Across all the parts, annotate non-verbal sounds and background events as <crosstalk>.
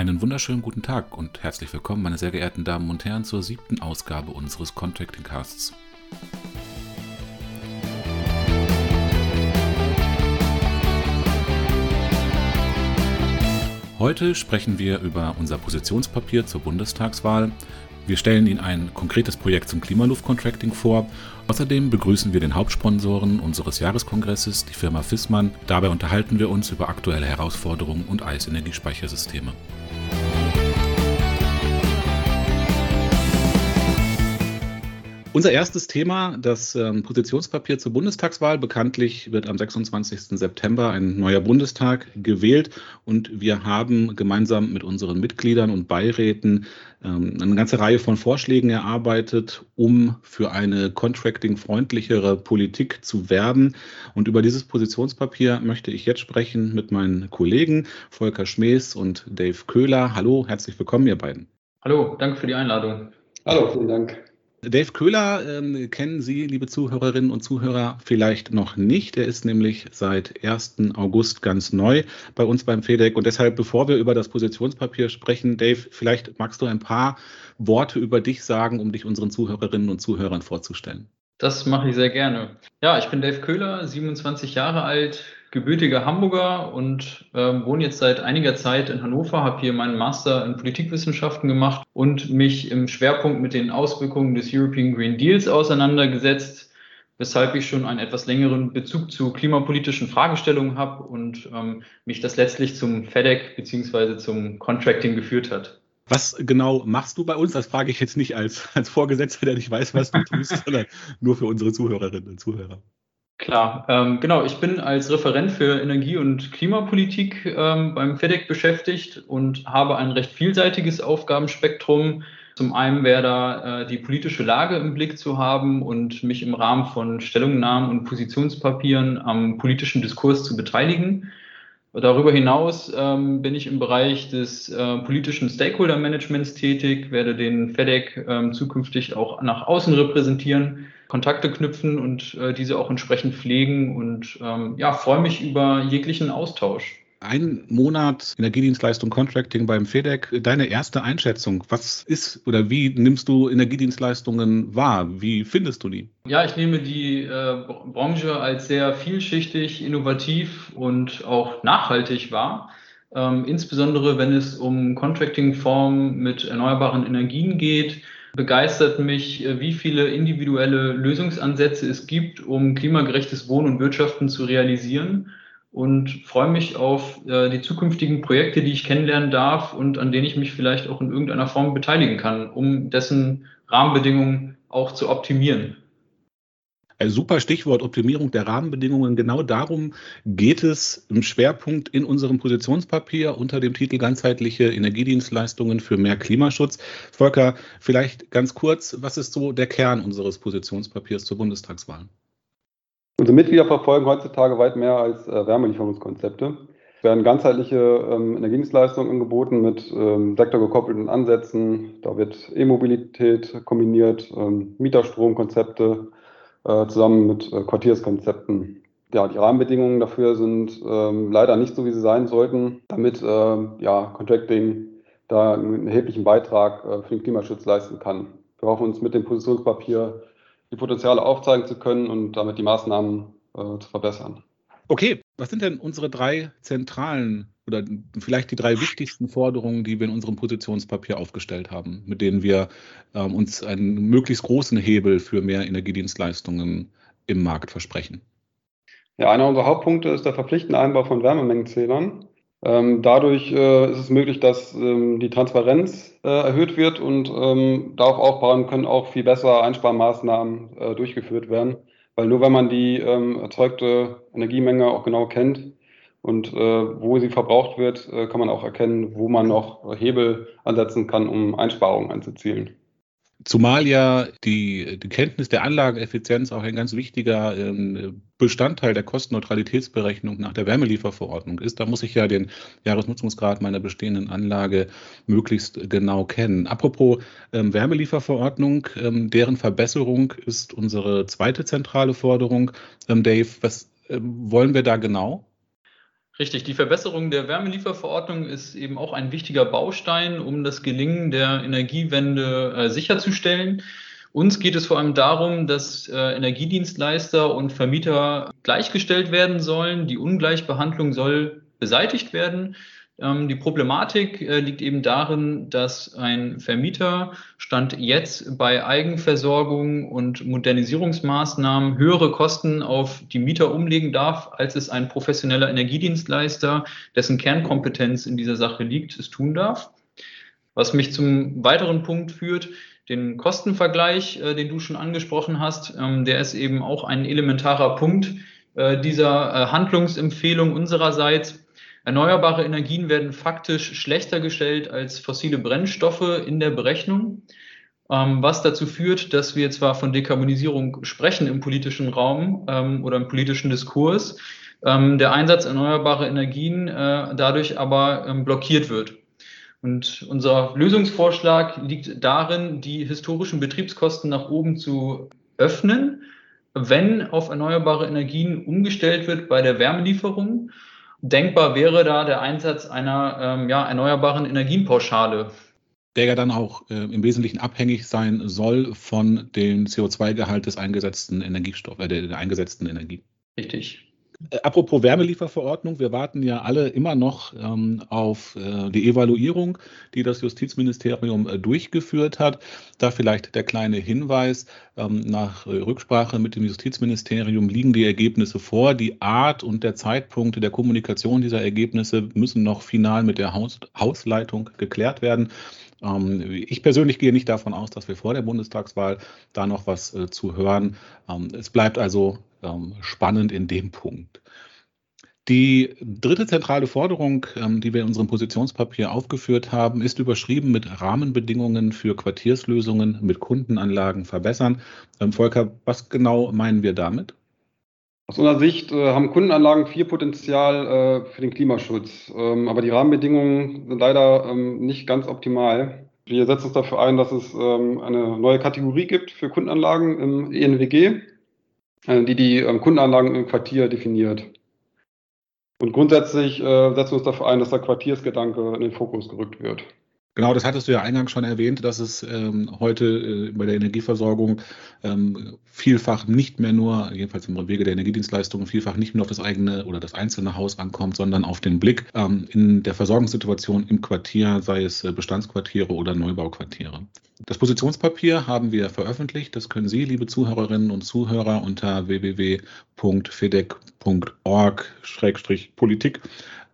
Einen wunderschönen guten Tag und herzlich willkommen, meine sehr geehrten Damen und Herren, zur siebten Ausgabe unseres Contracting Casts. Heute sprechen wir über unser Positionspapier zur Bundestagswahl. Wir stellen Ihnen ein konkretes Projekt zum Klimaluftcontracting vor. Außerdem begrüßen wir den Hauptsponsoren unseres Jahreskongresses, die Firma Fissmann. Dabei unterhalten wir uns über aktuelle Herausforderungen und Eisenergiespeichersysteme. Unser erstes Thema, das ähm, Positionspapier zur Bundestagswahl. Bekanntlich wird am 26. September ein neuer Bundestag gewählt und wir haben gemeinsam mit unseren Mitgliedern und Beiräten ähm, eine ganze Reihe von Vorschlägen erarbeitet, um für eine contracting-freundlichere Politik zu werben. Und über dieses Positionspapier möchte ich jetzt sprechen mit meinen Kollegen Volker Schmees und Dave Köhler. Hallo, herzlich willkommen, ihr beiden. Hallo, danke für die Einladung. Hallo, vielen Dank. Dave Köhler ähm, kennen Sie, liebe Zuhörerinnen und Zuhörer, vielleicht noch nicht. Er ist nämlich seit 1. August ganz neu bei uns beim FEDEC. Und deshalb, bevor wir über das Positionspapier sprechen, Dave, vielleicht magst du ein paar Worte über dich sagen, um dich unseren Zuhörerinnen und Zuhörern vorzustellen. Das mache ich sehr gerne. Ja, ich bin Dave Köhler, 27 Jahre alt, gebürtiger Hamburger und äh, wohne jetzt seit einiger Zeit in Hannover, habe hier meinen Master in Politikwissenschaften gemacht und mich im Schwerpunkt mit den Auswirkungen des European Green Deals auseinandergesetzt, weshalb ich schon einen etwas längeren Bezug zu klimapolitischen Fragestellungen habe und ähm, mich das letztlich zum FedEx bzw. zum Contracting geführt hat. Was genau machst du bei uns? Das frage ich jetzt nicht als, als Vorgesetzter, der nicht weiß, was du tust, <laughs> sondern nur für unsere Zuhörerinnen und Zuhörer. Klar, ähm, genau. Ich bin als Referent für Energie- und Klimapolitik ähm, beim FEDEC beschäftigt und habe ein recht vielseitiges Aufgabenspektrum. Zum einen wäre da äh, die politische Lage im Blick zu haben und mich im Rahmen von Stellungnahmen und Positionspapieren am politischen Diskurs zu beteiligen. Darüber hinaus ähm, bin ich im Bereich des äh, politischen Stakeholder-Managements tätig, werde den FEDEC ähm, zukünftig auch nach außen repräsentieren Kontakte knüpfen und äh, diese auch entsprechend pflegen und ähm, ja, freue mich über jeglichen Austausch. Ein Monat Energiedienstleistung Contracting beim FEDEC. Deine erste Einschätzung, was ist oder wie nimmst du Energiedienstleistungen wahr? Wie findest du die? Ja, ich nehme die äh, Branche als sehr vielschichtig, innovativ und auch nachhaltig wahr. Ähm, insbesondere wenn es um Contracting-Formen mit erneuerbaren Energien geht, begeistert mich, äh, wie viele individuelle Lösungsansätze es gibt, um klimagerechtes Wohnen und Wirtschaften zu realisieren und freue mich auf äh, die zukünftigen Projekte, die ich kennenlernen darf und an denen ich mich vielleicht auch in irgendeiner Form beteiligen kann, um dessen Rahmenbedingungen auch zu optimieren. Ein super Stichwort Optimierung der Rahmenbedingungen. Genau darum geht es im Schwerpunkt in unserem Positionspapier unter dem Titel Ganzheitliche Energiedienstleistungen für mehr Klimaschutz. Volker, vielleicht ganz kurz, was ist so der Kern unseres Positionspapiers zur Bundestagswahl? Unsere Mitglieder verfolgen heutzutage weit mehr als äh, Wärmelieferungskonzepte. Es werden ganzheitliche ähm, Energiedienstleistungen angeboten mit ähm, sektorgekoppelten Ansätzen. Da wird E-Mobilität kombiniert, ähm, Mieterstromkonzepte, äh, zusammen mit äh, Quartierskonzepten. Ja, die Rahmenbedingungen dafür sind ähm, leider nicht so, wie sie sein sollten, damit äh, ja, Contracting da einen erheblichen Beitrag äh, für den Klimaschutz leisten kann. Wir hoffen uns mit dem Positionspapier die Potenziale aufzeigen zu können und damit die Maßnahmen äh, zu verbessern. Okay, was sind denn unsere drei zentralen oder vielleicht die drei wichtigsten Forderungen, die wir in unserem Positionspapier aufgestellt haben, mit denen wir ähm, uns einen möglichst großen Hebel für mehr Energiedienstleistungen im Markt versprechen? Ja, einer unserer Hauptpunkte ist der verpflichtende Einbau von Wärmemengenzählern. Ähm, dadurch äh, ist es möglich, dass ähm, die Transparenz äh, erhöht wird und ähm, darauf aufbauen können auch viel besser Einsparmaßnahmen äh, durchgeführt werden. Weil nur wenn man die ähm, erzeugte Energiemenge auch genau kennt, und äh, wo sie verbraucht wird, äh, kann man auch erkennen, wo man noch Hebel ansetzen kann, um Einsparungen einzuzielen. Zumal ja die, die Kenntnis der Anlageneffizienz auch ein ganz wichtiger äh, Bestandteil der Kostenneutralitätsberechnung nach der Wärmelieferverordnung ist. Da muss ich ja den Jahresnutzungsgrad meiner bestehenden Anlage möglichst genau kennen. Apropos ähm, Wärmelieferverordnung, ähm, deren Verbesserung ist unsere zweite zentrale Forderung. Ähm, Dave, was ähm, wollen wir da genau? Richtig, die Verbesserung der Wärmelieferverordnung ist eben auch ein wichtiger Baustein, um das Gelingen der Energiewende äh, sicherzustellen. Uns geht es vor allem darum, dass äh, Energiedienstleister und Vermieter gleichgestellt werden sollen. Die Ungleichbehandlung soll beseitigt werden. Ähm, die Problematik äh, liegt eben darin, dass ein Vermieter Stand jetzt bei Eigenversorgung und Modernisierungsmaßnahmen höhere Kosten auf die Mieter umlegen darf, als es ein professioneller Energiedienstleister, dessen Kernkompetenz in dieser Sache liegt, es tun darf. Was mich zum weiteren Punkt führt, den Kostenvergleich, äh, den du schon angesprochen hast, ähm, der ist eben auch ein elementarer Punkt äh, dieser Handlungsempfehlung unsererseits. Erneuerbare Energien werden faktisch schlechter gestellt als fossile Brennstoffe in der Berechnung, ähm, was dazu führt, dass wir zwar von Dekarbonisierung sprechen im politischen Raum ähm, oder im politischen Diskurs, ähm, der Einsatz erneuerbarer Energien äh, dadurch aber blockiert wird. Und unser Lösungsvorschlag liegt darin, die historischen Betriebskosten nach oben zu öffnen, wenn auf erneuerbare Energien umgestellt wird bei der Wärmelieferung Denkbar wäre da der Einsatz einer ähm, ja, erneuerbaren Energienpauschale. Der ja dann auch äh, im Wesentlichen abhängig sein soll von dem CO2-Gehalt des eingesetzten Energiestoffs, äh, der, der eingesetzten Energie. Richtig. Äh, apropos Wärmelieferverordnung, wir warten ja alle immer noch ähm, auf äh, die Evaluierung, die das Justizministerium äh, durchgeführt hat. Da vielleicht der kleine Hinweis, ähm, nach äh, Rücksprache mit dem Justizministerium liegen die Ergebnisse vor. Die Art und der Zeitpunkt der Kommunikation dieser Ergebnisse müssen noch final mit der Haus Hausleitung geklärt werden. Ähm, ich persönlich gehe nicht davon aus, dass wir vor der Bundestagswahl da noch was äh, zu hören. Ähm, es bleibt also ähm, spannend in dem Punkt. Die dritte zentrale Forderung, die wir in unserem Positionspapier aufgeführt haben, ist überschrieben mit Rahmenbedingungen für Quartierslösungen mit Kundenanlagen verbessern. Volker, was genau meinen wir damit? Aus unserer Sicht äh, haben Kundenanlagen viel Potenzial äh, für den Klimaschutz, ähm, aber die Rahmenbedingungen sind leider ähm, nicht ganz optimal. Wir setzen uns dafür ein, dass es ähm, eine neue Kategorie gibt für Kundenanlagen im ENWG, äh, die die ähm, Kundenanlagen im Quartier definiert. Und grundsätzlich äh, setzen wir uns dafür ein, dass der Quartiersgedanke in den Fokus gerückt wird. Genau, das hattest du ja eingangs schon erwähnt, dass es ähm, heute äh, bei der Energieversorgung ähm, vielfach nicht mehr nur, jedenfalls im Wege der Energiedienstleistungen, vielfach nicht mehr auf das eigene oder das einzelne Haus ankommt, sondern auf den Blick ähm, in der Versorgungssituation im Quartier, sei es äh, Bestandsquartiere oder Neubauquartiere. Das Positionspapier haben wir veröffentlicht. Das können Sie, liebe Zuhörerinnen und Zuhörer, unter www.fedec.org-politik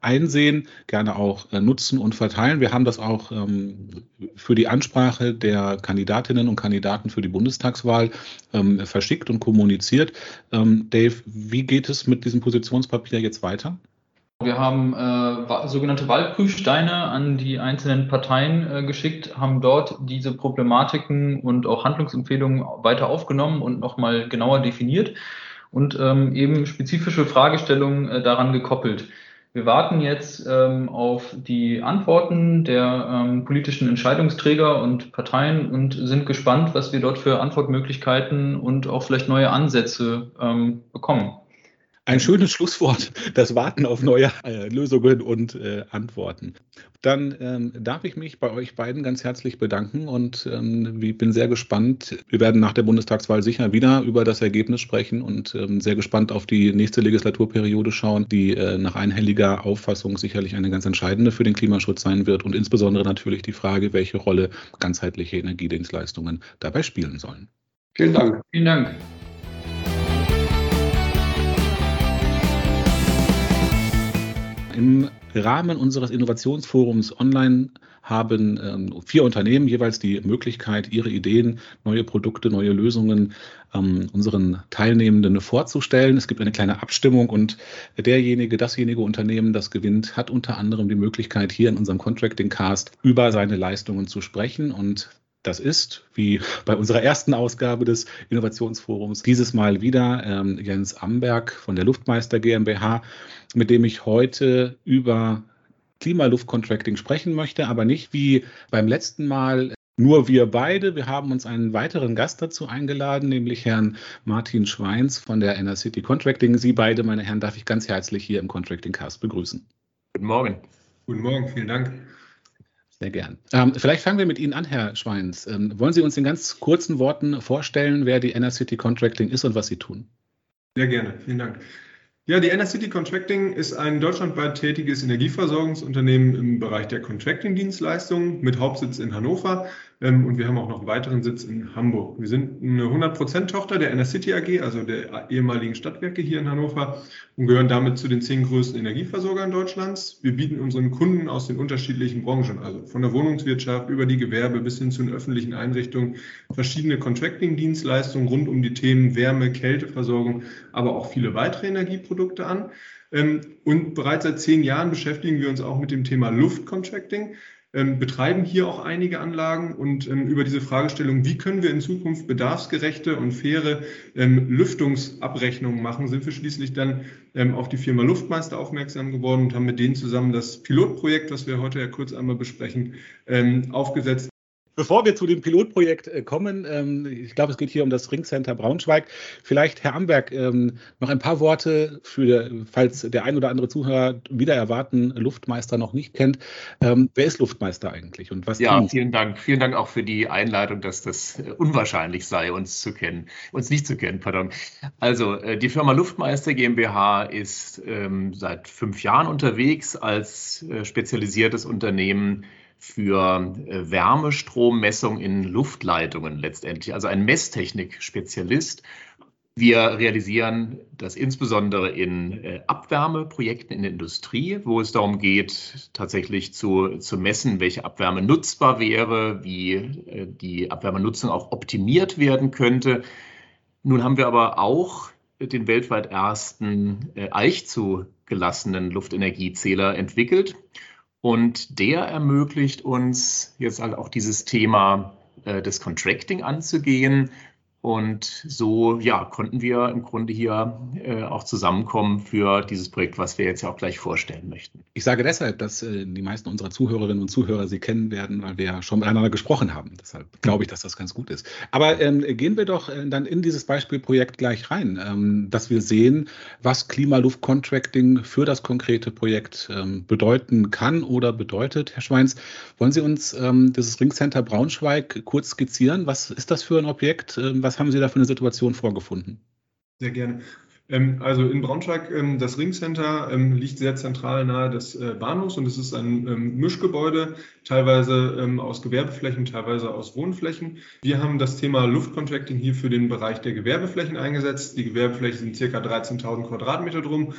einsehen, gerne auch äh, nutzen und verteilen. Wir haben das auch ähm, für die Ansprache der Kandidatinnen und Kandidaten für die Bundestagswahl ähm, verschickt und kommuniziert. Ähm, Dave, wie geht es mit diesem Positionspapier jetzt weiter? Wir haben äh, sogenannte Wahlprüfsteine an die einzelnen Parteien äh, geschickt, haben dort diese Problematiken und auch Handlungsempfehlungen weiter aufgenommen und nochmal genauer definiert und ähm, eben spezifische Fragestellungen äh, daran gekoppelt. Wir warten jetzt ähm, auf die Antworten der ähm, politischen Entscheidungsträger und Parteien und sind gespannt, was wir dort für Antwortmöglichkeiten und auch vielleicht neue Ansätze ähm, bekommen. Ein schönes Schlusswort, das Warten auf neue äh, Lösungen und äh, Antworten. Dann ähm, darf ich mich bei euch beiden ganz herzlich bedanken und ähm, ich bin sehr gespannt. Wir werden nach der Bundestagswahl sicher wieder über das Ergebnis sprechen und ähm, sehr gespannt auf die nächste Legislaturperiode schauen, die äh, nach einhelliger Auffassung sicherlich eine ganz entscheidende für den Klimaschutz sein wird und insbesondere natürlich die Frage, welche Rolle ganzheitliche Energiedienstleistungen dabei spielen sollen. Vielen Dank. Vielen Dank. Im Rahmen unseres Innovationsforums online haben ähm, vier Unternehmen jeweils die Möglichkeit, ihre Ideen, neue Produkte, neue Lösungen ähm, unseren Teilnehmenden vorzustellen. Es gibt eine kleine Abstimmung und derjenige, dasjenige Unternehmen, das gewinnt, hat unter anderem die Möglichkeit, hier in unserem Contracting Cast über seine Leistungen zu sprechen und das ist, wie bei unserer ersten Ausgabe des Innovationsforums, dieses Mal wieder ähm, Jens Amberg von der Luftmeister GmbH, mit dem ich heute über Klimaluftcontracting sprechen möchte, aber nicht wie beim letzten Mal nur wir beide. Wir haben uns einen weiteren Gast dazu eingeladen, nämlich Herrn Martin Schweins von der Inner City Contracting. Sie beide, meine Herren, darf ich ganz herzlich hier im Contracting Cast begrüßen. Guten Morgen. Guten Morgen, vielen Dank. Sehr gern. Ähm, vielleicht fangen wir mit Ihnen an, Herr Schweins. Ähm, wollen Sie uns in ganz kurzen Worten vorstellen, wer die Inner City Contracting ist und was Sie tun? Sehr gerne, vielen Dank. Ja, die Inner City Contracting ist ein deutschlandweit tätiges Energieversorgungsunternehmen im Bereich der Contracting-Dienstleistungen mit Hauptsitz in Hannover. Ähm, und wir haben auch noch einen weiteren Sitz in Hamburg. Wir sind eine 100%-Tochter der City AG, also der ehemaligen Stadtwerke hier in Hannover und gehören damit zu den zehn größten Energieversorgern Deutschlands. Wir bieten unseren Kunden aus den unterschiedlichen Branchen, also von der Wohnungswirtschaft über die Gewerbe bis hin zu den öffentlichen Einrichtungen, verschiedene Contracting-Dienstleistungen rund um die Themen Wärme, Kälteversorgung, aber auch viele weitere Energieprodukte an. Ähm, und bereits seit zehn Jahren beschäftigen wir uns auch mit dem Thema Luftcontracting betreiben hier auch einige Anlagen und ähm, über diese Fragestellung, wie können wir in Zukunft bedarfsgerechte und faire ähm, Lüftungsabrechnungen machen, sind wir schließlich dann ähm, auf die Firma Luftmeister aufmerksam geworden und haben mit denen zusammen das Pilotprojekt, was wir heute ja kurz einmal besprechen, ähm, aufgesetzt. Bevor wir zu dem Pilotprojekt äh, kommen, ähm, ich glaube, es geht hier um das Ringcenter Braunschweig. Vielleicht, Herr Amberg, ähm, noch ein paar Worte für, falls der ein oder andere Zuhörer wieder erwarten Luftmeister noch nicht kennt. Ähm, wer ist Luftmeister eigentlich und was? Ja, vielen Dank. Vielen Dank auch für die Einleitung, dass das äh, unwahrscheinlich sei, uns zu kennen, uns nicht zu kennen, pardon. Also, äh, die Firma Luftmeister GmbH ist seit fünf Jahren unterwegs als spezialisiertes Unternehmen für äh, Wärmestrommessung in Luftleitungen letztendlich, also ein Messtechnik-Spezialist. Wir realisieren das insbesondere in äh, Abwärmeprojekten in der Industrie, wo es darum geht, tatsächlich zu, zu messen, welche Abwärme nutzbar wäre, wie äh, die Abwärmenutzung auch optimiert werden könnte. Nun haben wir aber auch den weltweit ersten Eich zugelassenen Luftenergiezähler entwickelt. Und der ermöglicht uns jetzt halt auch dieses Thema äh, des Contracting anzugehen und so ja, konnten wir im Grunde hier äh, auch zusammenkommen für dieses Projekt, was wir jetzt ja auch gleich vorstellen möchten. Ich sage deshalb, dass äh, die meisten unserer Zuhörerinnen und Zuhörer Sie kennen werden, weil wir ja schon miteinander gesprochen haben. Deshalb glaube ich, dass das ganz gut ist. Aber ähm, gehen wir doch äh, dann in dieses Beispielprojekt gleich rein, ähm, dass wir sehen, was Klimaluft-Contracting für das konkrete Projekt ähm, bedeuten kann oder bedeutet. Herr Schweins, wollen Sie uns ähm, dieses Ringcenter Braunschweig kurz skizzieren? Was ist das für ein Objekt? Ähm, haben Sie da für eine Situation vorgefunden? Sehr gerne. Ähm, also in Braunschweig, ähm, das Ringcenter ähm, liegt sehr zentral nahe des äh, Bahnhofs und es ist ein Mischgebäude, teilweise aus Gewerbeflächen, teilweise aus Wohnflächen. Wir haben das Thema Luftcontracting hier für den Bereich der Gewerbeflächen eingesetzt. Die Gewerbeflächen sind ca. 13.000 Quadratmeter drum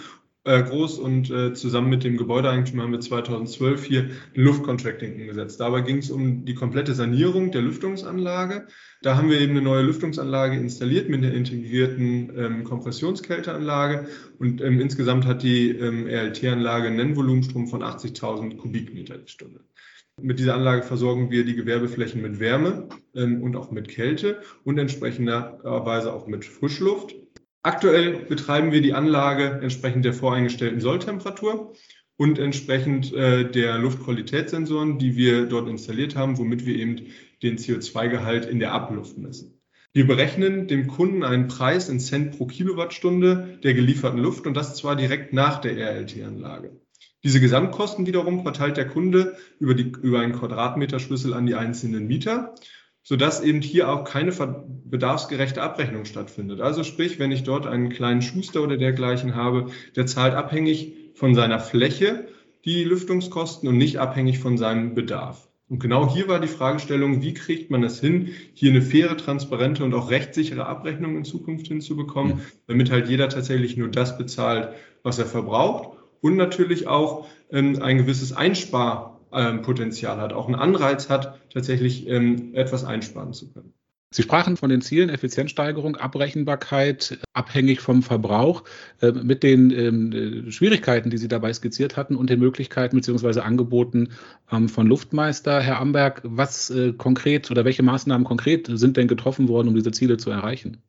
äh, groß und äh, zusammen mit dem Gebäudeeigentümer haben wir 2012 hier Luftcontracting umgesetzt. Dabei ging es um die komplette Sanierung der Lüftungsanlage. Da haben wir eben eine neue Lüftungsanlage installiert mit einer integrierten ähm, Kompressionskälteanlage und ähm, insgesamt hat die ähm, RLT-Anlage einen Nennvolumenstrom von 80.000 Kubikmeter die Stunde. Mit dieser Anlage versorgen wir die Gewerbeflächen mit Wärme ähm, und auch mit Kälte und entsprechenderweise auch mit Frischluft. Aktuell betreiben wir die Anlage entsprechend der voreingestellten Solltemperatur und entsprechend äh, der Luftqualitätssensoren, die wir dort installiert haben, womit wir eben den CO2-Gehalt in der Abluft messen. Wir berechnen dem Kunden einen Preis in Cent pro Kilowattstunde der gelieferten Luft und das zwar direkt nach der RLT-Anlage. Diese Gesamtkosten wiederum verteilt der Kunde über, die, über einen Quadratmeterschlüssel an die einzelnen Mieter sodass eben hier auch keine bedarfsgerechte Abrechnung stattfindet. Also sprich, wenn ich dort einen kleinen Schuster oder dergleichen habe, der zahlt abhängig von seiner Fläche die Lüftungskosten und nicht abhängig von seinem Bedarf. Und genau hier war die Fragestellung, wie kriegt man es hin, hier eine faire, transparente und auch rechtssichere Abrechnung in Zukunft hinzubekommen, damit halt jeder tatsächlich nur das bezahlt, was er verbraucht und natürlich auch ähm, ein gewisses Einspar ähm, Potenzial hat, auch einen Anreiz hat, tatsächlich ähm, etwas einsparen zu können. Sie sprachen von den Zielen Effizienzsteigerung, Abrechenbarkeit, abhängig vom Verbrauch, äh, mit den ähm, Schwierigkeiten, die Sie dabei skizziert hatten und den Möglichkeiten bzw. Angeboten ähm, von Luftmeister. Herr Amberg, was äh, konkret oder welche Maßnahmen konkret sind denn getroffen worden, um diese Ziele zu erreichen?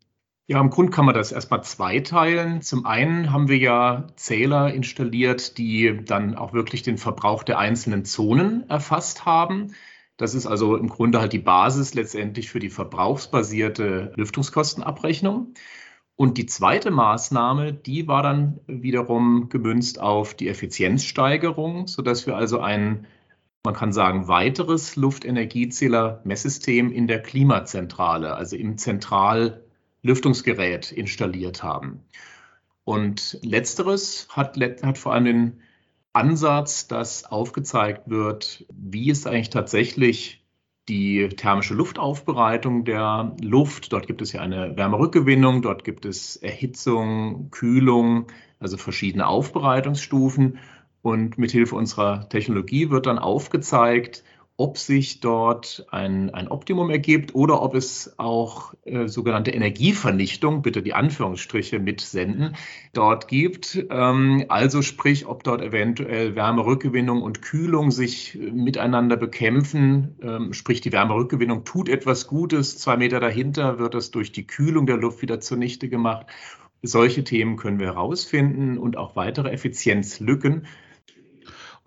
Ja, im Grund kann man das erstmal zweiteilen. Zum einen haben wir ja Zähler installiert, die dann auch wirklich den Verbrauch der einzelnen Zonen erfasst haben. Das ist also im Grunde halt die Basis letztendlich für die verbrauchsbasierte Lüftungskostenabrechnung. Und die zweite Maßnahme, die war dann wiederum gemünzt auf die Effizienzsteigerung, sodass wir also ein, man kann sagen, weiteres Luftenergiezähler-Messsystem in der Klimazentrale, also im Zentrallüftungsgerät installiert haben. Und letzteres hat, hat vor allem den Ansatz, dass aufgezeigt wird, wie es eigentlich tatsächlich die thermische Luftaufbereitung der Luft. Dort gibt es ja eine Wärmerückgewinnung, dort gibt es Erhitzung, Kühlung, also verschiedene Aufbereitungsstufen. Und mithilfe unserer Technologie wird dann aufgezeigt, ob sich dort ein, ein Optimum ergibt oder ob es auch äh, sogenannte Energievernichtung, bitte die Anführungsstriche mitsenden, dort gibt. Ähm, also sprich, ob dort eventuell Wärmerückgewinnung und Kühlung sich miteinander bekämpfen. Ähm, sprich, die Wärmerückgewinnung tut etwas Gutes. Zwei Meter dahinter wird das durch die Kühlung der Luft wieder zunichte gemacht. Solche Themen können wir herausfinden und auch weitere Effizienzlücken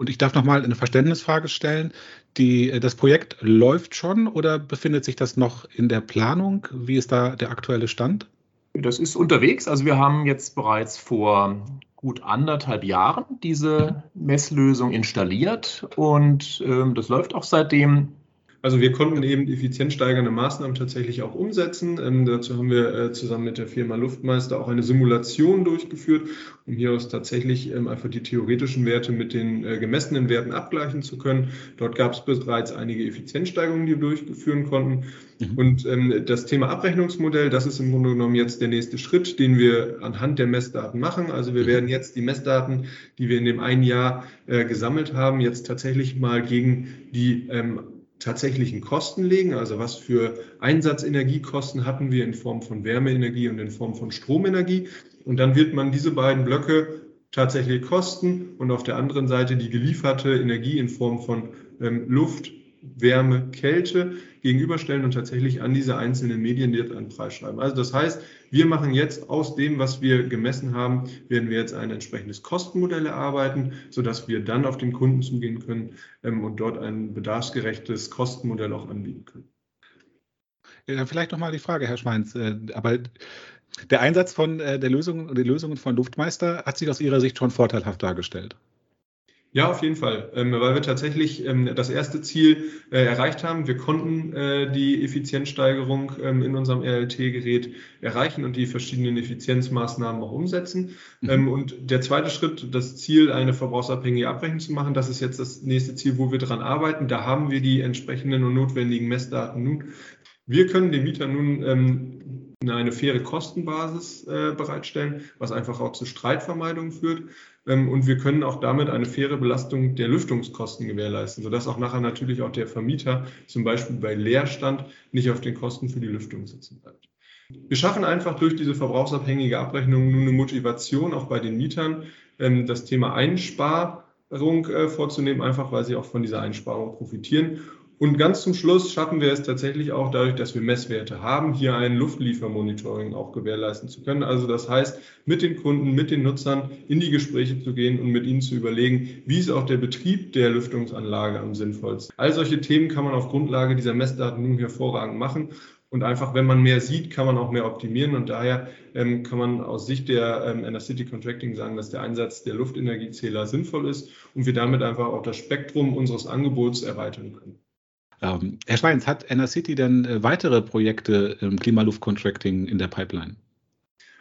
und ich darf noch mal eine Verständnisfrage stellen. Die, das Projekt läuft schon oder befindet sich das noch in der Planung? Wie ist da der aktuelle Stand? Das ist unterwegs. Also wir haben jetzt bereits vor gut anderthalb Jahren diese Messlösung installiert und ähm, das läuft auch seitdem. Also wir konnten eben effizienzsteigernde Maßnahmen tatsächlich auch umsetzen. Ähm, dazu haben wir äh, zusammen mit der Firma Luftmeister auch eine Simulation durchgeführt, um hier aus tatsächlich ähm, einfach die theoretischen Werte mit den äh, gemessenen Werten abgleichen zu können. Dort gab es bereits einige Effizienzsteigerungen, die wir durchführen konnten. Mhm. Und ähm, das Thema Abrechnungsmodell, das ist im Grunde genommen jetzt der nächste Schritt, den wir anhand der Messdaten machen. Also wir mhm. werden jetzt die Messdaten, die wir in dem einen Jahr äh, gesammelt haben, jetzt tatsächlich mal gegen die ähm, tatsächlichen Kosten legen, also was für Einsatzenergiekosten hatten wir in Form von Wärmeenergie und in Form von Stromenergie. Und dann wird man diese beiden Blöcke tatsächlich kosten und auf der anderen Seite die gelieferte Energie in Form von ähm, Luft, Wärme, Kälte gegenüberstellen und tatsächlich an diese einzelnen Medien einen Preis schreiben. Also das heißt, wir machen jetzt aus dem, was wir gemessen haben, werden wir jetzt ein entsprechendes Kostenmodell erarbeiten, sodass wir dann auf den Kunden zugehen können ähm, und dort ein bedarfsgerechtes Kostenmodell auch anbieten können. Ja, vielleicht nochmal die Frage, Herr Schweins. Äh, aber der Einsatz von äh, der Lösung und die Lösungen von Luftmeister hat sich aus Ihrer Sicht schon vorteilhaft dargestellt. Ja, auf jeden Fall, ähm, weil wir tatsächlich ähm, das erste Ziel äh, erreicht haben. Wir konnten äh, die Effizienzsteigerung ähm, in unserem RLT-Gerät erreichen und die verschiedenen Effizienzmaßnahmen auch umsetzen. Mhm. Ähm, und der zweite Schritt, das Ziel, eine verbrauchsabhängige Abrechnung zu machen, das ist jetzt das nächste Ziel, wo wir dran arbeiten. Da haben wir die entsprechenden und notwendigen Messdaten nun. Wir können dem Mieter nun ähm, eine faire Kostenbasis äh, bereitstellen, was einfach auch zu Streitvermeidung führt. Ähm, und wir können auch damit eine faire Belastung der Lüftungskosten gewährleisten, sodass auch nachher natürlich auch der Vermieter zum Beispiel bei Leerstand nicht auf den Kosten für die Lüftung sitzen bleibt. Wir schaffen einfach durch diese verbrauchsabhängige Abrechnung nun eine Motivation auch bei den Mietern, ähm, das Thema Einsparung äh, vorzunehmen, einfach weil sie auch von dieser Einsparung profitieren und ganz zum Schluss schaffen wir es tatsächlich auch dadurch, dass wir Messwerte haben, hier ein Luftliefermonitoring auch gewährleisten zu können. Also das heißt, mit den Kunden, mit den Nutzern in die Gespräche zu gehen und mit ihnen zu überlegen, wie ist auch der Betrieb der Lüftungsanlage am sinnvollsten. All solche Themen kann man auf Grundlage dieser Messdaten nun hervorragend machen. Und einfach, wenn man mehr sieht, kann man auch mehr optimieren. Und daher ähm, kann man aus Sicht der ähm, City Contracting sagen, dass der Einsatz der Luftenergiezähler sinnvoll ist und wir damit einfach auch das Spektrum unseres Angebots erweitern können. Ähm, Herr Schweins, hat City denn äh, weitere Projekte im Klimaluft-Contracting in der Pipeline?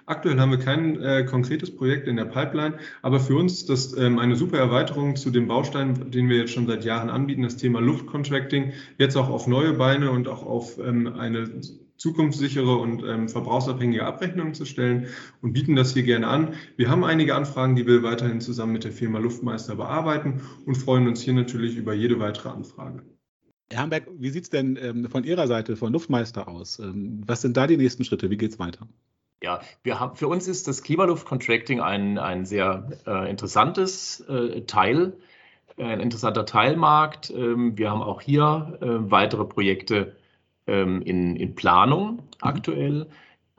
Aktuell haben wir kein äh, konkretes Projekt in der Pipeline, aber für uns ist das ähm, eine super Erweiterung zu dem Baustein, den wir jetzt schon seit Jahren anbieten, das Thema Luftcontracting, jetzt auch auf neue Beine und auch auf ähm, eine zukunftssichere und ähm, verbrauchsabhängige Abrechnung zu stellen und bieten das hier gerne an. Wir haben einige Anfragen, die wir weiterhin zusammen mit der Firma Luftmeister bearbeiten und freuen uns hier natürlich über jede weitere Anfrage. Herr Hamberg, wie sieht es denn ähm, von Ihrer Seite, von Luftmeister aus? Ähm, was sind da die nächsten Schritte? Wie geht es weiter? Ja, wir haben, für uns ist das Klimaluft-Contracting ein, ein sehr äh, interessantes äh, Teil, ein interessanter Teilmarkt. Ähm, wir haben auch hier äh, weitere Projekte ähm, in, in Planung mhm. aktuell.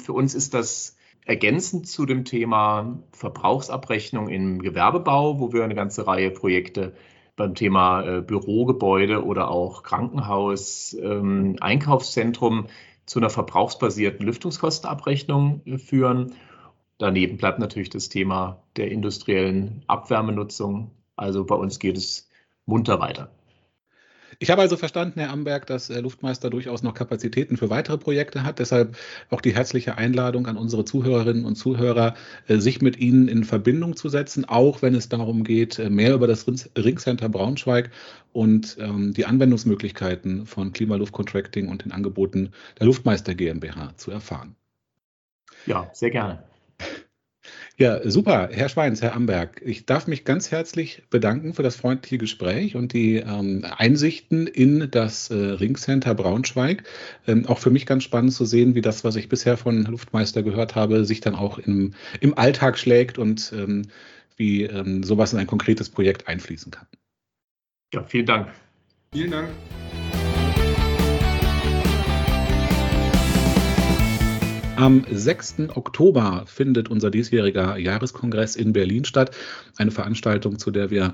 Für uns ist das ergänzend zu dem Thema Verbrauchsabrechnung im Gewerbebau, wo wir eine ganze Reihe Projekte beim Thema äh, Bürogebäude oder auch Krankenhaus, ähm, Einkaufszentrum zu einer verbrauchsbasierten Lüftungskostenabrechnung äh, führen. Daneben bleibt natürlich das Thema der industriellen Abwärmenutzung. Also bei uns geht es munter weiter. Ich habe also verstanden, Herr Amberg, dass äh, Luftmeister durchaus noch Kapazitäten für weitere Projekte hat. Deshalb auch die herzliche Einladung an unsere Zuhörerinnen und Zuhörer, äh, sich mit Ihnen in Verbindung zu setzen, auch wenn es darum geht, äh, mehr über das Ringcenter Braunschweig und ähm, die Anwendungsmöglichkeiten von Klimaluftcontracting und den Angeboten der Luftmeister GmbH zu erfahren. Ja, sehr gerne. Ja, super. Herr Schweins, Herr Amberg, ich darf mich ganz herzlich bedanken für das freundliche Gespräch und die ähm, Einsichten in das äh, Ringcenter Braunschweig. Ähm, auch für mich ganz spannend zu sehen, wie das, was ich bisher von Luftmeister gehört habe, sich dann auch im, im Alltag schlägt und ähm, wie ähm, sowas in ein konkretes Projekt einfließen kann. Ja, vielen Dank. Vielen Dank. Am 6. Oktober findet unser diesjähriger Jahreskongress in Berlin statt. Eine Veranstaltung, zu der wir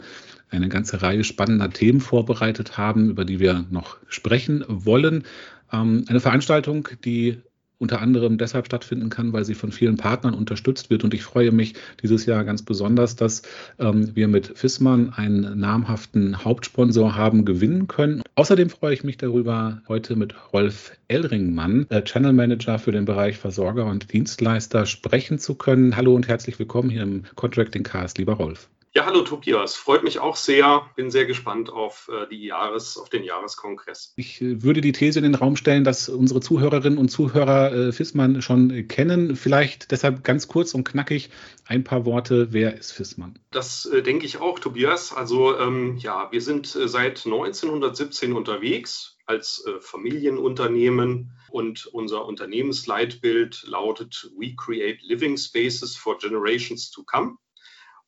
eine ganze Reihe spannender Themen vorbereitet haben, über die wir noch sprechen wollen. Ähm, eine Veranstaltung, die unter anderem deshalb stattfinden kann, weil sie von vielen Partnern unterstützt wird. Und ich freue mich dieses Jahr ganz besonders, dass ähm, wir mit Fissmann einen namhaften Hauptsponsor haben gewinnen können. Außerdem freue ich mich darüber, heute mit Rolf Elringmann, äh, Channel Manager für den Bereich Versorger und Dienstleister, sprechen zu können. Hallo und herzlich willkommen hier im Contracting Cast, lieber Rolf. Ja, hallo Tobias. Freut mich auch sehr. Bin sehr gespannt auf, äh, die Jahres, auf den Jahreskongress. Ich äh, würde die These in den Raum stellen, dass unsere Zuhörerinnen und Zuhörer äh, Fissmann schon kennen. Vielleicht deshalb ganz kurz und knackig ein paar Worte. Wer ist Fissmann? Das denke ich auch, Tobias. Also ähm, ja, wir sind seit 1917 unterwegs als Familienunternehmen und unser Unternehmensleitbild lautet We create living spaces for generations to come.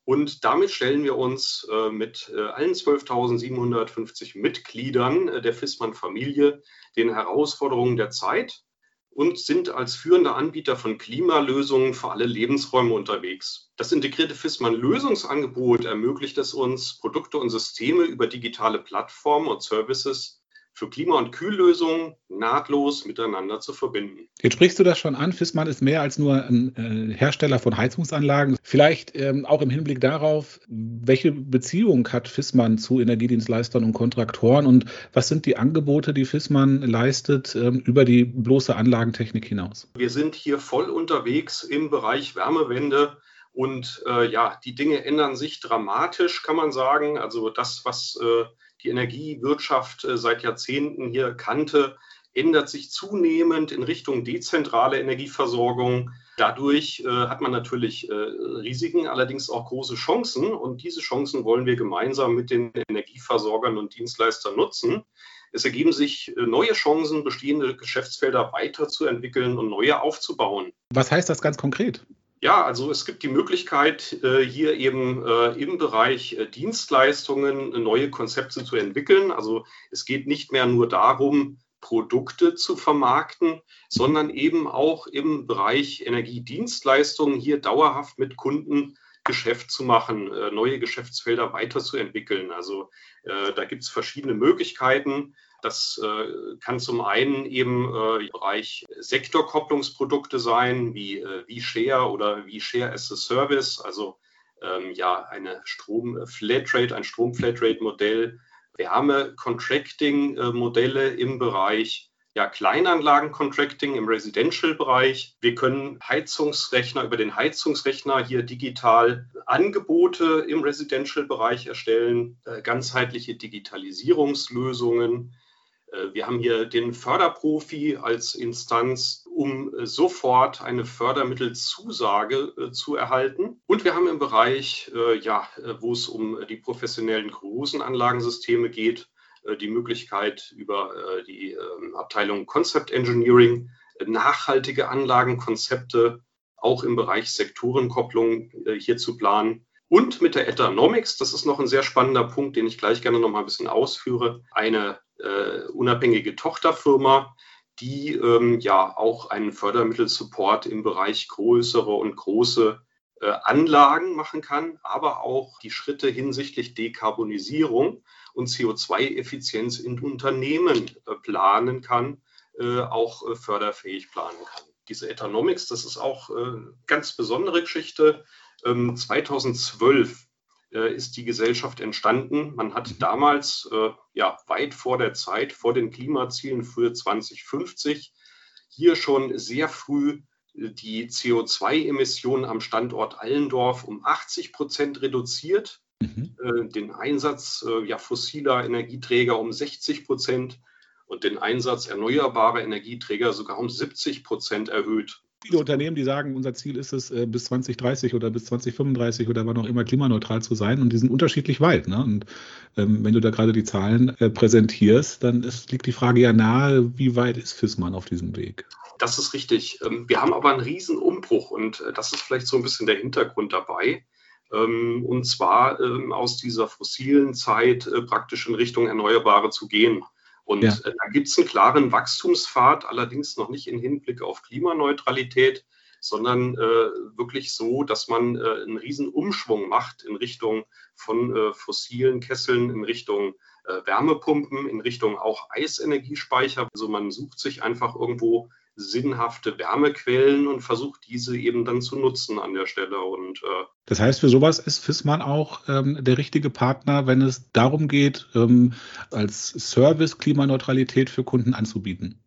Und damit stellen wir uns äh, mit äh, allen 12.750 Mitgliedern äh, der FISMAN-Familie den Herausforderungen der Zeit und sind als führender Anbieter von Klimalösungen für alle Lebensräume unterwegs. Das integrierte FISMAN-Lösungsangebot ermöglicht es uns, Produkte und Systeme über digitale Plattformen und Services für Klima- und Kühllösungen nahtlos miteinander zu verbinden. Jetzt sprichst du das schon an. Fissmann ist mehr als nur ein äh, Hersteller von Heizungsanlagen. Vielleicht ähm, auch im Hinblick darauf, welche Beziehung hat Fissmann zu Energiedienstleistern und Kontraktoren und was sind die Angebote, die Fissmann leistet ähm, über die bloße Anlagentechnik hinaus? Wir sind hier voll unterwegs im Bereich Wärmewende. Und äh, ja, die Dinge ändern sich dramatisch, kann man sagen. Also das, was äh, die Energiewirtschaft äh, seit Jahrzehnten hier kannte, ändert sich zunehmend in Richtung dezentrale Energieversorgung. Dadurch äh, hat man natürlich äh, Risiken, allerdings auch große Chancen. Und diese Chancen wollen wir gemeinsam mit den Energieversorgern und Dienstleistern nutzen. Es ergeben sich neue Chancen, bestehende Geschäftsfelder weiterzuentwickeln und neue aufzubauen. Was heißt das ganz konkret? Ja, also es gibt die Möglichkeit, äh, hier eben äh, im Bereich äh, Dienstleistungen neue Konzepte zu entwickeln. Also es geht nicht mehr nur darum, Produkte zu vermarkten, sondern eben auch im Bereich Energiedienstleistungen hier dauerhaft mit Kunden Geschäft zu machen, neue Geschäftsfelder weiterzuentwickeln. Also da gibt es verschiedene Möglichkeiten. Das äh, kann zum einen eben äh, im Bereich Sektorkopplungsprodukte sein, wie äh, V-Share oder V-Share as a Service, also ähm, ja eine Strom-Flatrate, ein Strom-Flatrate-Modell, Wärme-Contracting-Modelle im Bereich ja, Kleinanlagen-Contracting im Residential-Bereich. Wir können Heizungsrechner über den Heizungsrechner hier digital Angebote im Residential-Bereich erstellen, äh, ganzheitliche Digitalisierungslösungen. Äh, wir haben hier den Förderprofi als Instanz, um äh, sofort eine Fördermittelzusage äh, zu erhalten. Und wir haben im Bereich, ja, wo es um die professionellen großen Anlagensysteme geht, die Möglichkeit über die ähm, Abteilung Concept Engineering nachhaltige Anlagenkonzepte auch im Bereich Sektorenkopplung hier zu planen. Und mit der Etanomics, das ist noch ein sehr spannender Punkt, den ich gleich gerne noch mal ein bisschen ausführe, eine äh, unabhängige Tochterfirma, die ähm, ja auch einen Fördermittelsupport im Bereich größere und große äh, Anlagen machen kann, aber auch die Schritte hinsichtlich Dekarbonisierung und CO2-Effizienz in Unternehmen äh, planen kann, äh, auch äh, förderfähig planen kann. Diese Ethanomics, das ist auch eine äh, ganz besondere Geschichte. 2012 ähm, äh, ist die Gesellschaft entstanden. Man hat damals, ja, weit vor der Zeit, vor den Klimazielen für 2050, hier schon sehr früh die CO2-Emissionen am Standort Allendorf um 80 Prozent reduziert, mhm. Äh, den Einsatz äh, ja, fossiler Energieträger um 60 Prozent und den Einsatz erneuerbarer Energieträger sogar um 70 Prozent erhöht. Viele Unternehmen, die sagen, unser Ziel ist es, äh, bis 2030 oder bis 2035 oder wann auch immer klimaneutral zu sein. Und die sind unterschiedlich weit. Ne? Und ähm, wenn du da gerade die Zahlen äh, präsentierst, dann ist, liegt die Frage ja nahe, wie weit ist FISMAN auf diesem Weg? Das ist richtig. Ähm, wir haben aber einen riesen Umbruch und äh, das ist vielleicht so ein bisschen der Hintergrund dabei. Ähm, und zwar ähm, aus dieser fossilen Zeit äh, praktisch in Richtung Erneuerbare zu gehen. Und ja. Äh, da gibt es einen klaren Wachstumspfad, allerdings noch nicht im Hinblick auf Klimaneutralität, sondern äh, wirklich so, dass man äh, einen riesen Umschwung macht in Richtung von äh, fossilen Kesseln, in Richtung äh, Wärmepumpen, in Richtung auch Eisenergiespeicher. Also man sucht sich einfach irgendwo sinnhafte Wärmequellen und versucht diese eben dann zu nutzen an der Stelle. Und, äh das heißt, für sowas ist FISMAN auch ähm, der richtige Partner, wenn es darum geht, ähm, als Service Klimaneutralität für Kunden anzubieten.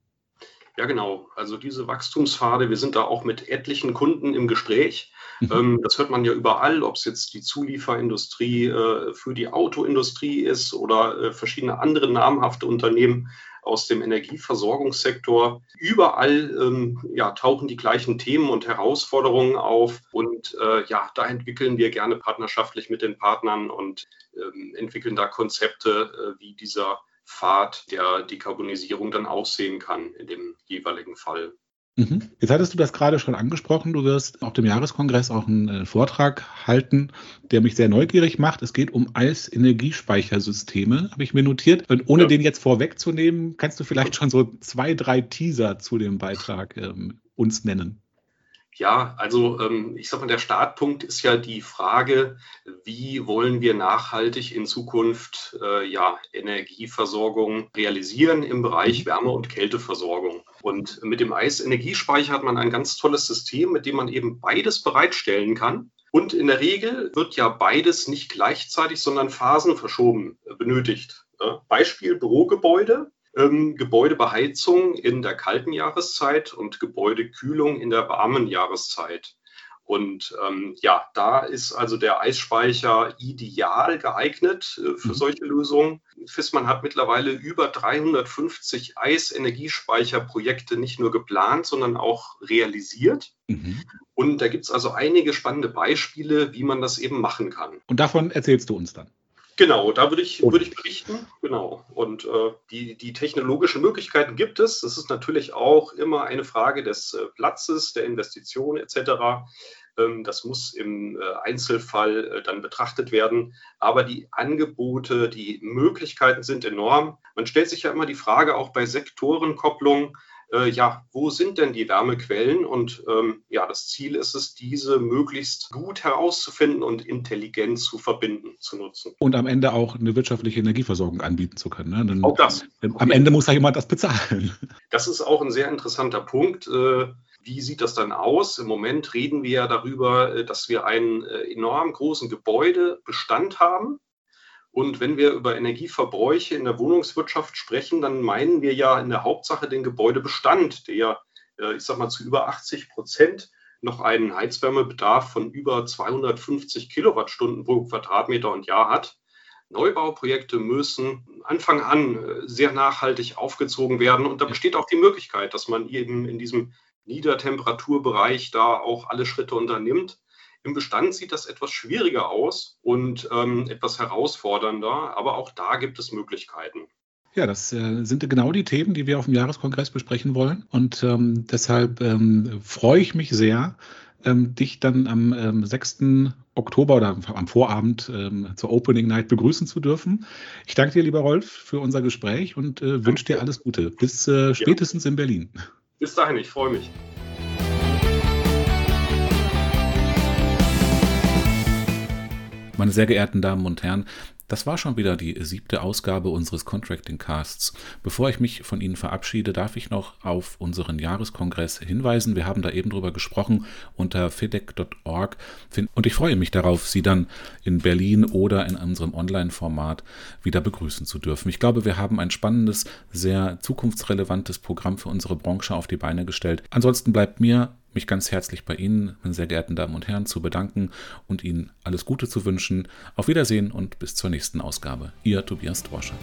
Ja, genau. Also diese Wachstumspfade, wir sind da auch mit etlichen Kunden im Gespräch. Mhm. Ähm, das hört man ja überall, ob es jetzt die Zulieferindustrie äh, für die Autoindustrie ist oder äh, verschiedene andere namhafte Unternehmen aus dem Energieversorgungssektor. Überall ähm, ja, tauchen die gleichen Themen und Herausforderungen auf. Und äh, ja, da entwickeln wir gerne partnerschaftlich mit den Partnern und ähm, entwickeln da Konzepte, äh, wie dieser Pfad der Dekarbonisierung dann aussehen kann in dem jeweiligen Fall. Mhm. Jetzt hattest du das gerade schon angesprochen. Du wirst auf dem Jahreskongress auch einen äh, Vortrag halten, der mich sehr neugierig macht. Es geht um Eisenergiespeichersysteme, habe ich mir notiert. Und ohne ja. den jetzt vorwegzunehmen, kannst du vielleicht schon so zwei, drei Teaser zu dem Beitrag ähm, uns nennen? Ja, also ähm, ich sage mal, der Startpunkt ist ja die Frage, wie wollen wir nachhaltig in Zukunft äh, ja, Energieversorgung realisieren im Bereich mhm. Wärme- und Kälteversorgung. Und mit dem Eisenergiespeicher hat man ein ganz tolles System, mit dem man eben beides bereitstellen kann. Und in der Regel wird ja beides nicht gleichzeitig, sondern phasenverschoben äh, benötigt. Beispiel Bürogebäude ähm, Gebäudebeheizung in der kalten Jahreszeit und Gebäudekühlung in der warmen Jahreszeit. Und ähm, ja, da ist also der Eisspeicher ideal geeignet äh, für mhm. solche Lösungen. FISMAN hat mittlerweile über 350 Eisenergiespeicherprojekte nicht nur geplant, sondern auch realisiert. Mhm. Und da gibt es also einige spannende Beispiele, wie man das eben machen kann. Und davon erzählst du uns dann. Genau, da würde ich, würde ich berichten. Genau. Und äh, die, die technologischen Möglichkeiten gibt es. Das ist natürlich auch immer eine Frage des äh, Platzes, der Investition etc. Ähm, das muss im äh, Einzelfall äh, dann betrachtet werden. Aber die Angebote, die Möglichkeiten sind enorm. Man stellt sich ja immer die Frage auch bei Sektorenkopplung, äh, ja, wo sind denn die Wärmequellen? Und ähm, ja, das Ziel ist es, diese möglichst gut herauszufinden und intelligent zu verbinden, zu nutzen. Und am Ende auch eine wirtschaftliche Energieversorgung anbieten zu können. Ne? Denn auch das. Am Ende muss da jemand das bezahlen. <laughs> Das ist auch ein sehr interessanter Punkt. Äh, wie sieht das dann aus? Im Moment reden wir ja darüber, äh, dass wir einen äh, enorm großen Gebäudebestand haben und wenn wir über Energieverbräuche in der Wohnungswirtschaft sprechen, dann meinen wir ja in der Hauptsache den Gebäudebestand, der, äh, ich sag mal, zu über 80 Prozent noch einen Heizwärmebedarf von über 250 Kilowattstunden pro Quadratmeter und Jahr hat. Neubauprojekte müssen Anfang an äh, sehr nachhaltig aufgezogen werden. Und da besteht auch die Möglichkeit, dass man eben in diesem Niedertemperaturbereich da auch alle Schritte unternimmt. Im Bestand sieht das etwas schwieriger aus und ähm, etwas herausfordernder, aber auch da gibt es Möglichkeiten. Ja, das äh, sind genau die Themen, die wir auf dem Jahreskongress besprechen wollen. Und ähm, deshalb ähm, freue ich mich sehr, ähm, dich dann am ähm, 6. Oktober oder am Vorabend ähm, zur Opening Night begrüßen zu dürfen. Ich danke dir, lieber Rolf, für unser Gespräch und äh, wünsche dir alles Gute. Bis äh, spätestens ja. in Berlin. Bis dahin, ich freue mich. Meine sehr geehrten Damen und Herren, das war schon wieder die siebte Ausgabe unseres Contracting Casts. Bevor ich mich von Ihnen verabschiede, darf ich noch auf unseren Jahreskongress hinweisen. Wir haben da eben drüber gesprochen unter fedec.org und ich freue mich darauf, Sie dann in Berlin oder in unserem Online-Format wieder begrüßen zu dürfen. Ich glaube, wir haben ein spannendes, sehr zukunftsrelevantes Programm für unsere Branche auf die Beine gestellt. Ansonsten bleibt mir mich ganz herzlich bei Ihnen, meine sehr geehrten Damen und Herren, zu bedanken und Ihnen alles Gute zu wünschen. Auf Wiedersehen und bis zur nächsten Ausgabe. Ihr Tobias Dworschak.